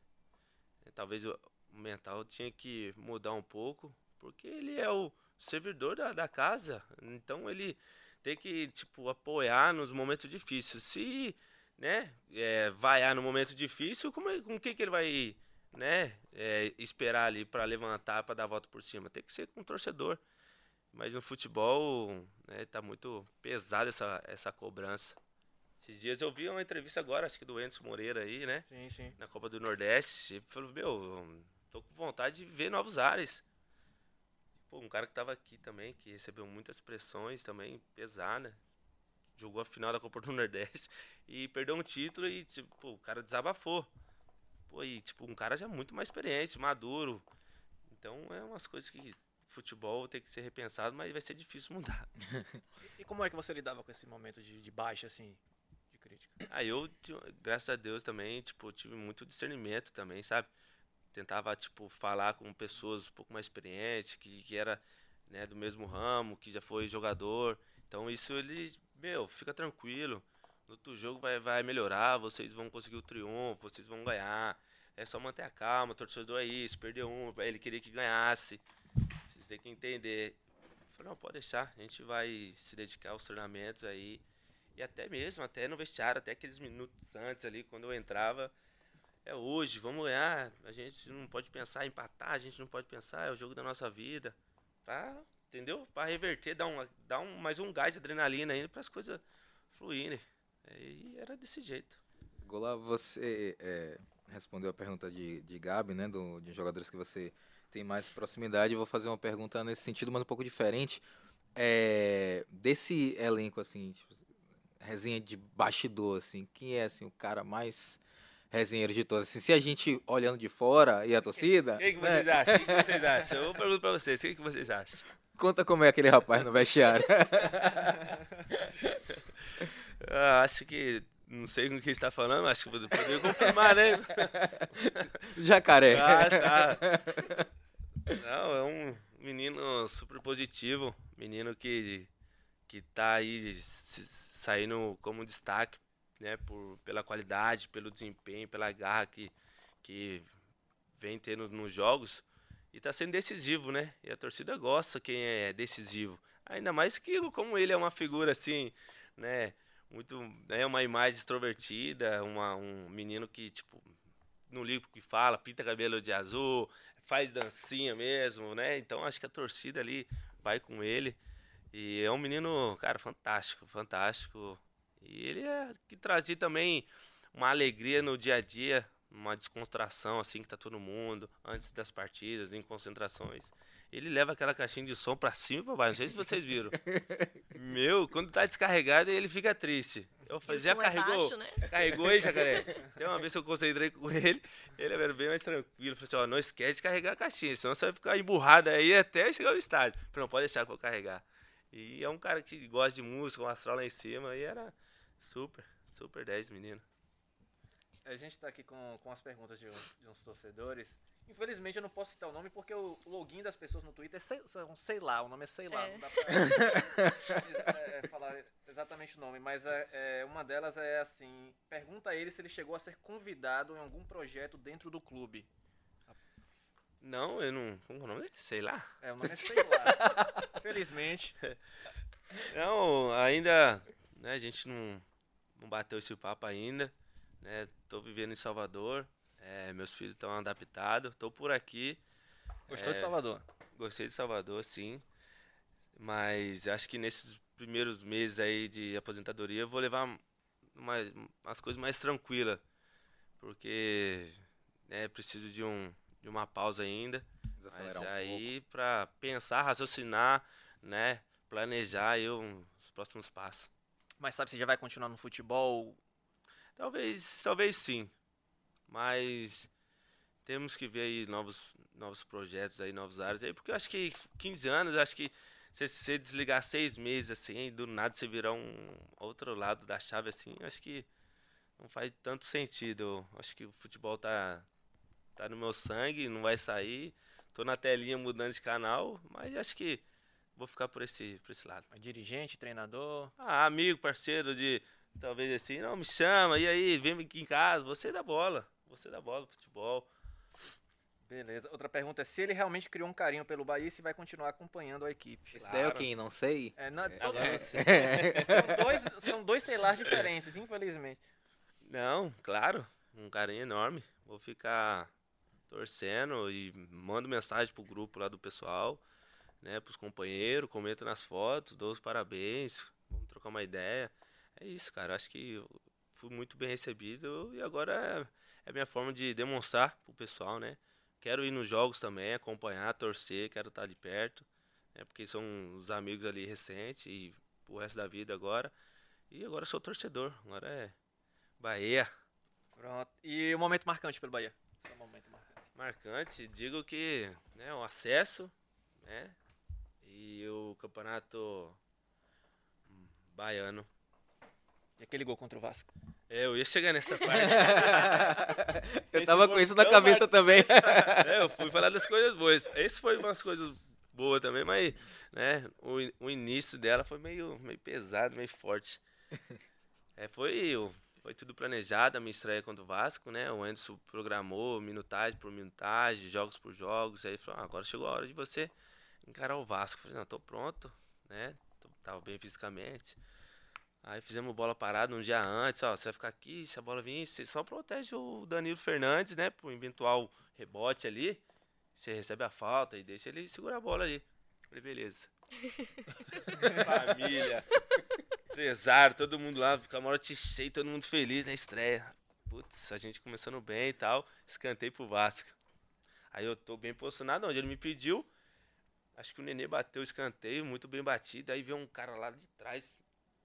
eh, talvez o, o mental tinha que mudar um pouco, porque ele é o servidor da, da casa. Então ele tem que tipo apoiar nos momentos difíceis. Se né, é, vaiar no momento difícil, como, é- com o que, que ele vai né, é, esperar ali para levantar, para dar a volta por cima? Tem que ser com o torcedor. Mas no futebol, né, tá muito pesada essa, essa cobrança. Esses dias eu vi uma entrevista agora, acho que do Enzo Moreira aí, né? Sim, sim. Na Copa do Nordeste. Ele falou, meu, tô com vontade de ver novos ares. Pô, um cara que tava aqui também, que recebeu muitas pressões também, pesada. Jogou a final da Copa do Nordeste e perdeu um título e, tipo, pô, o cara desabafou. Pô, e, tipo, um cara já muito mais experiente, maduro. Então, é umas coisas que futebol tem que ser repensado, mas vai ser difícil mudar. E como é que você lidava com esse momento de, de baixa, assim, de crítica? Aí eu, ti- graças a Deus também, tipo, tive muito discernimento também, sabe? Tentava, tipo, falar com pessoas um pouco mais experientes, que, que era, né, do mesmo ramo, que já foi jogador. Então isso ele, meu, fica tranquilo. No outro jogo vai, vai melhorar, vocês vão conseguir o triunfo, vocês vão ganhar. É só manter a calma, o torcedor é isso, perdeu um, ele queria que ganhasse. Vocês têm que entender. Eu falei, não, pode deixar, a gente vai se dedicar aos treinamentos aí. E até mesmo, até no vestiário, até aqueles minutos antes ali, quando eu entrava, é hoje, vamos ganhar. A gente não pode pensar em empatar, a gente não pode pensar, é o jogo da nossa vida. Pra, entendeu? Pra reverter, dar, um, dar um, mais um gás de adrenalina ainda para as coisas fluírem. E era desse jeito. Gola, você é, respondeu a pergunta de, de Gabi, né, do, de jogadores que você tem mais proximidade. Eu vou fazer uma pergunta nesse sentido, mas um pouco diferente. É, desse elenco, assim, tipo, resenha de bastidor, assim, quem é, assim, o cara mais resenheiro de todos? Assim, se a gente olhando de fora e a torcida... O que, que né, vocês acham? O que, que vocês acham? Eu pergunto pra vocês, o que, que vocês acham? Conta como é aquele rapaz no vestiário. Ah, acho que. Não sei com o que está falando, acho que vou poder confirmar, né? Jacaré. Ah, tá. Não, é um menino super positivo. Menino que, que tá aí saindo como destaque, né? Por, pela qualidade, pelo desempenho, pela garra que, que vem tendo nos jogos. E tá sendo decisivo, né? E a torcida gosta quem é decisivo. Ainda mais que como ele é uma figura assim, né? Muito, é uma imagem extrovertida, uma, um menino que, tipo, não liga pro que fala, pinta cabelo de azul, faz dancinha mesmo, né? Então acho que a torcida ali vai com ele. E é um menino, cara, fantástico, fantástico. E ele é que trazia também uma alegria no dia a dia, uma descontração assim que tá todo mundo antes das partidas, em concentrações. Ele leva aquela caixinha de som pra cima e pra baixo. Não sei se vocês viram. Meu, quando tá descarregado, ele fica triste. Eu som é carregou? baixo, né? Carregou aí, jacaré? Tem uma vez que eu concentrei com ele, ele era bem mais tranquilo. Falei assim, ó, não esquece de carregar a caixinha, senão você vai ficar emburrado aí até chegar ao estádio. Falei, não, pode deixar que eu vou carregar. E é um cara que gosta de música, um astral lá em cima, e era super, super 10, menino. A gente tá aqui com, com as perguntas de, de uns torcedores. Infelizmente eu não posso citar o nome porque o login das pessoas no Twitter é sei, são sei lá, o nome é sei lá. É. Não dá pra é, falar exatamente o nome, mas é, é, uma delas é assim: pergunta a ele se ele chegou a ser convidado em algum projeto dentro do clube. Não, eu não. Como é o nome dele? Sei lá. É, o nome é sei lá. Infelizmente. Não, ainda. Né, a gente não, não bateu esse papo ainda. Né, tô vivendo em Salvador. É, meus filhos estão adaptados. Tô por aqui. Gostou de É, Salvador? Gostei de Salvador, sim. Mas acho que nesses primeiros meses aí de aposentadoria eu vou levar uma, umas coisas mais tranquilas. Porque né, preciso de, um, de uma pausa ainda. Mas Desacelerar um aí para pensar, raciocinar, né? Planejar aí um- os próximos passos. Mas sabe se já vai continuar no futebol? Talvez, talvez sim. Mas temos que ver aí novos, novos projetos aí, novos áreas aí, porque eu acho que 15 anos, acho que se você desligar seis meses assim, e do nada você virar um outro lado da chave assim, acho que não faz tanto sentido. Eu acho que o futebol tá tá no meu sangue, não vai sair. Tô na telinha mudando de canal, mas acho que vou ficar por esse, por esse lado. Dirigente, treinador? Ah, amigo, parceiro de. Talvez assim, não, me chama, e aí, vem aqui em casa, você dá bola. Você dá bola, futebol. Beleza. Outra pergunta é se ele realmente criou um carinho pelo Bahia e se vai continuar acompanhando a equipe. Esse daí é o quem? Não sei. É, na- Agora você. são, dois, são dois sei lá diferentes, infelizmente. Não, claro, um carinho enorme. Vou ficar torcendo e mando mensagem pro grupo lá do pessoal, né, pros companheiros, comento nas fotos, dou os parabéns, vamos trocar uma ideia. É isso, cara. Acho que fui muito bem recebido e agora é, é a minha forma de demonstrar pro pessoal, né? Quero ir nos jogos também, acompanhar, torcer, quero estar de perto, né? Porque são os amigos ali recentes e o resto da vida agora. E agora sou torcedor, agora é Bahia. Pronto. E o momento marcante pelo Bahia? Seu momento marcante. Marcante, digo que né, o acesso, né? E o campeonato baiano. E aquele gol contra o Vasco? É, eu ia chegar nessa parte. Eu tava com isso na cabeça também. É, eu fui falar das coisas boas. Esse foi umas coisas boas também, mas né, o, o início dela foi meio, meio pesado, meio forte. É, foi, foi tudo planejado, a minha estreia contra o Vasco, né? O Anderson programou minutagem por minutagem, jogos por jogos. Aí falou, "Ah, agora chegou a hora de você encarar o Vasco. Eu falei, não, tô pronto, né? Tava bem fisicamente. Aí fizemos bola parada um dia antes, ó, você vai ficar aqui, se a bola vir, você só protege o Danilo Fernandes, né, por eventual rebote ali. Você recebe a falta e deixa ele segurar a bola ali. Falei, beleza. Família, empresário, todo mundo lá, camarote cheio, todo mundo feliz na estreia. Putz, a gente começando bem e tal, escantei pro Vasco. Aí eu tô bem posicionado, onde ele me pediu. Acho que o Nenê bateu o escanteio, muito bem batido. Aí veio um cara lá de trás,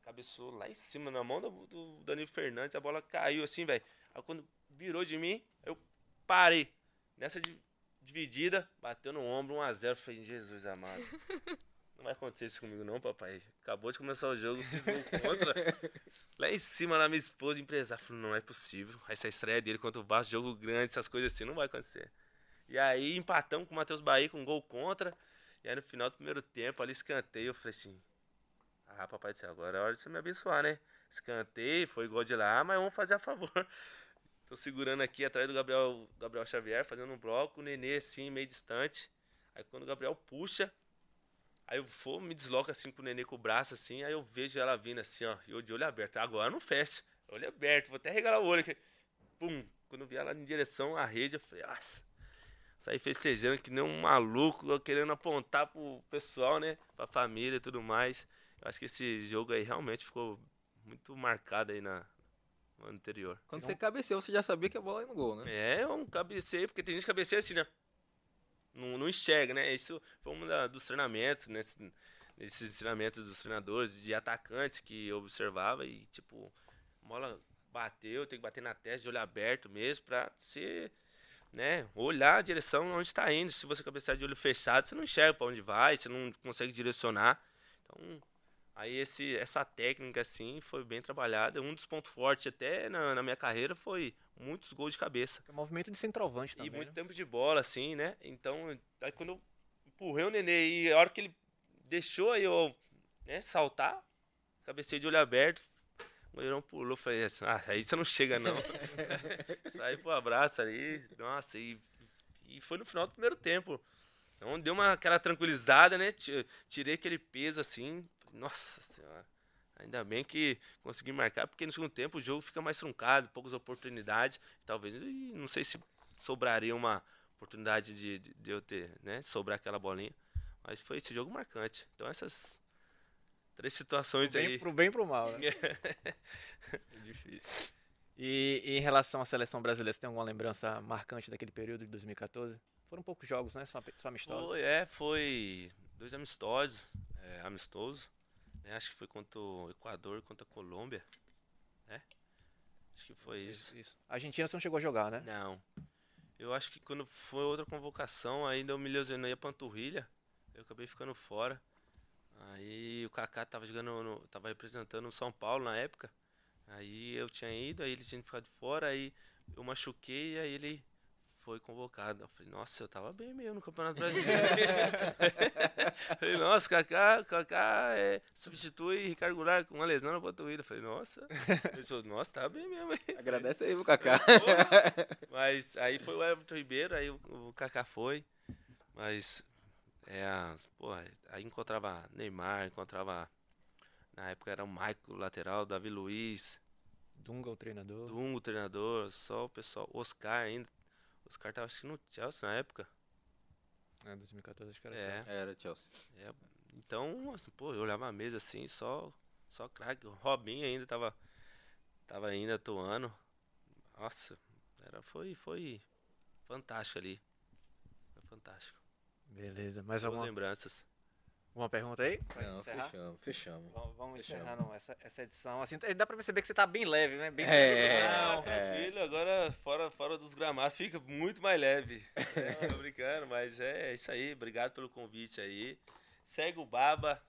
cabeçou lá em cima, na mão do, do Danilo Fernandes. A bola caiu assim, velho. Aí quando virou de mim, eu parei. Nessa di- dividida, bateu no ombro, 1x0. Falei, Jesus amado. Não vai acontecer isso comigo não, papai. Acabou de começar o jogo, fiz gol contra. Lá em cima, lá minha esposa, empresária, falou, não é possível. Essa estreia dele contra o Vasco, jogo grande, essas coisas assim, não vai acontecer. E aí empatamos com o Matheus Bahia com um gol contra. E aí no final do primeiro tempo, ali escanteio, eu falei assim, ah, papai do céu, agora é hora de você me abençoar, né? Escanteio, foi gol de lá, mas vamos fazer a favor. Tô segurando aqui atrás do Gabriel, Gabriel Xavier, fazendo um bloco, o Nenê assim, meio distante. Aí quando o Gabriel puxa, aí eu vou, me desloco assim pro Nenê com o braço assim, aí eu vejo ela vindo assim, ó, e eu de olho aberto. Agora não fecha, olho aberto, vou até regalar o olho aqui. Pum, quando eu vi ela em direção à rede, eu falei, nossa. Saí festejando que nem um maluco, querendo apontar pro pessoal, né? Pra família e tudo mais. Eu acho que esse jogo aí realmente ficou muito marcado aí na, no ano anterior. Quando você cabeceou, você já sabia que a bola ia no gol, né? É, eu um cabeceio, porque tem gente que cabeceia assim, né? Não, não enxerga, né? Isso foi um da- dos treinamentos, nesse, nesses treinamentos dos treinadores de atacantes que eu observava e, tipo, a bola bateu, tem que bater na testa de olho aberto mesmo pra ser, né? Olhar a direção onde está indo. Se você cabecear de olho fechado, você não enxerga pra onde vai, você não consegue direcionar. Então, aí esse, essa técnica, assim, foi bem trabalhada. Um dos pontos fortes até na, na minha carreira foi muitos gols de cabeça. É movimento de centroavante E também. muito né? tempo de bola, assim, né? Então, aí quando eu empurrei o Nenê e a hora que ele deixou aí eu né, saltar, cabecei de olho aberto, o goleirão pulou, falei assim, ah, aí você não chega não. Saí pro abraço ali, nossa, e, e foi no final do primeiro tempo. Então deu uma aquela tranquilizada, né? Ti- Tirei aquele peso assim, nossa senhora. Ainda bem que consegui marcar, porque no segundo tempo o jogo fica mais truncado, poucas oportunidades. Talvez, não sei se sobraria uma oportunidade de, de, de eu ter, né? Sobrar aquela bolinha. Mas foi esse jogo marcante. Então essas três situações Pro bem, aí. pro bem e pro mal, né? É difícil. E, e em relação à seleção brasileira, você tem alguma lembrança marcante daquele período de 2014? Foram poucos jogos, né? Só, só amistosos. Foi, é, foi dois amistosos, é, amistoso. Né? Acho que foi contra o Equador, contra a Colômbia, né? Acho que foi isso. Isso. A Argentina você não chegou a jogar, né? Não. Eu acho que quando foi outra convocação, ainda eu me lesionei a panturrilha. Eu acabei ficando fora. Aí o Kaká tava jogando, no, tava representando o São Paulo na época. Aí eu tinha ido, aí ele tinha ficado fora, aí eu machuquei, aí ele foi convocado. Eu falei, nossa, eu tava bem mesmo no Campeonato Brasileiro. falei, nossa, Kaká, Kaká é, substitui Ricardo Goulart com uma lesão na panturrilha. Eu falei, nossa. Ele falou, nossa, tá bem mesmo. hein?" Agradece aí, pro Kaká. Mas aí foi o Everton Ribeiro, aí o, o Kaká foi. Mas, é, porra, aí encontrava Neymar, encontrava. Na época era o Michael, lateral, Davi Luiz. Dunga, o treinador. Dunga, o treinador, só o pessoal. Oscar ainda. Oscar tava acho que no Chelsea na época. É, 2014 acho que era. É. Chelsea. Era Chelsea. É, então, assim, pô, eu olhava a mesa assim, só, só craque. O Robinho ainda tava, tava ainda atuando. Nossa, era, foi, foi fantástico ali. Foi fantástico. Beleza. Mais Boas alguma, lembranças. Alguma pergunta aí? Não, encerrar? fechamos, fechamos. Vamos, vamos Fechamos. encerrando essa, essa edição. Assim, dá pra perceber que você tá bem leve, né? Bem É, tranquilo. Ah, tranquilo, agora fora, fora dos gramados fica muito mais leve. É, tô brincando, mas é isso aí. Obrigado pelo convite aí. Segue o Baba.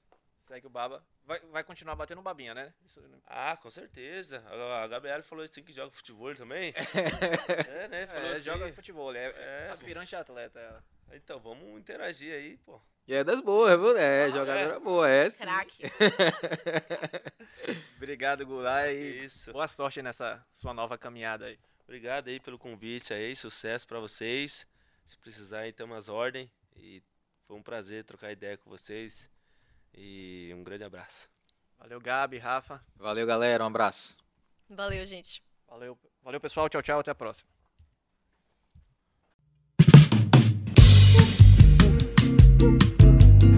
Segue o Baba. Vai, vai continuar batendo babinha, né? Isso- Ah, com certeza. A, a Gabriela falou assim que joga futebol também. é, né? Falou É, assim. joga futebol, é, É, aspirante a atleta. ela. Então, vamos interagir aí, pô. E é das boas, viu? É, jogadora boa, é sim. Craque. Obrigado, Goulart, e Isso. boa sorte nessa sua nova caminhada aí. Obrigado aí pelo convite aí, sucesso pra vocês. Se precisarem, tamo às ordens. E foi um prazer trocar ideia com vocês. E um grande abraço. Valeu, Gabi, Rafa. Valeu, galera. Um abraço. Valeu, gente. Valeu, valeu pessoal. Tchau, tchau. Até a próxima.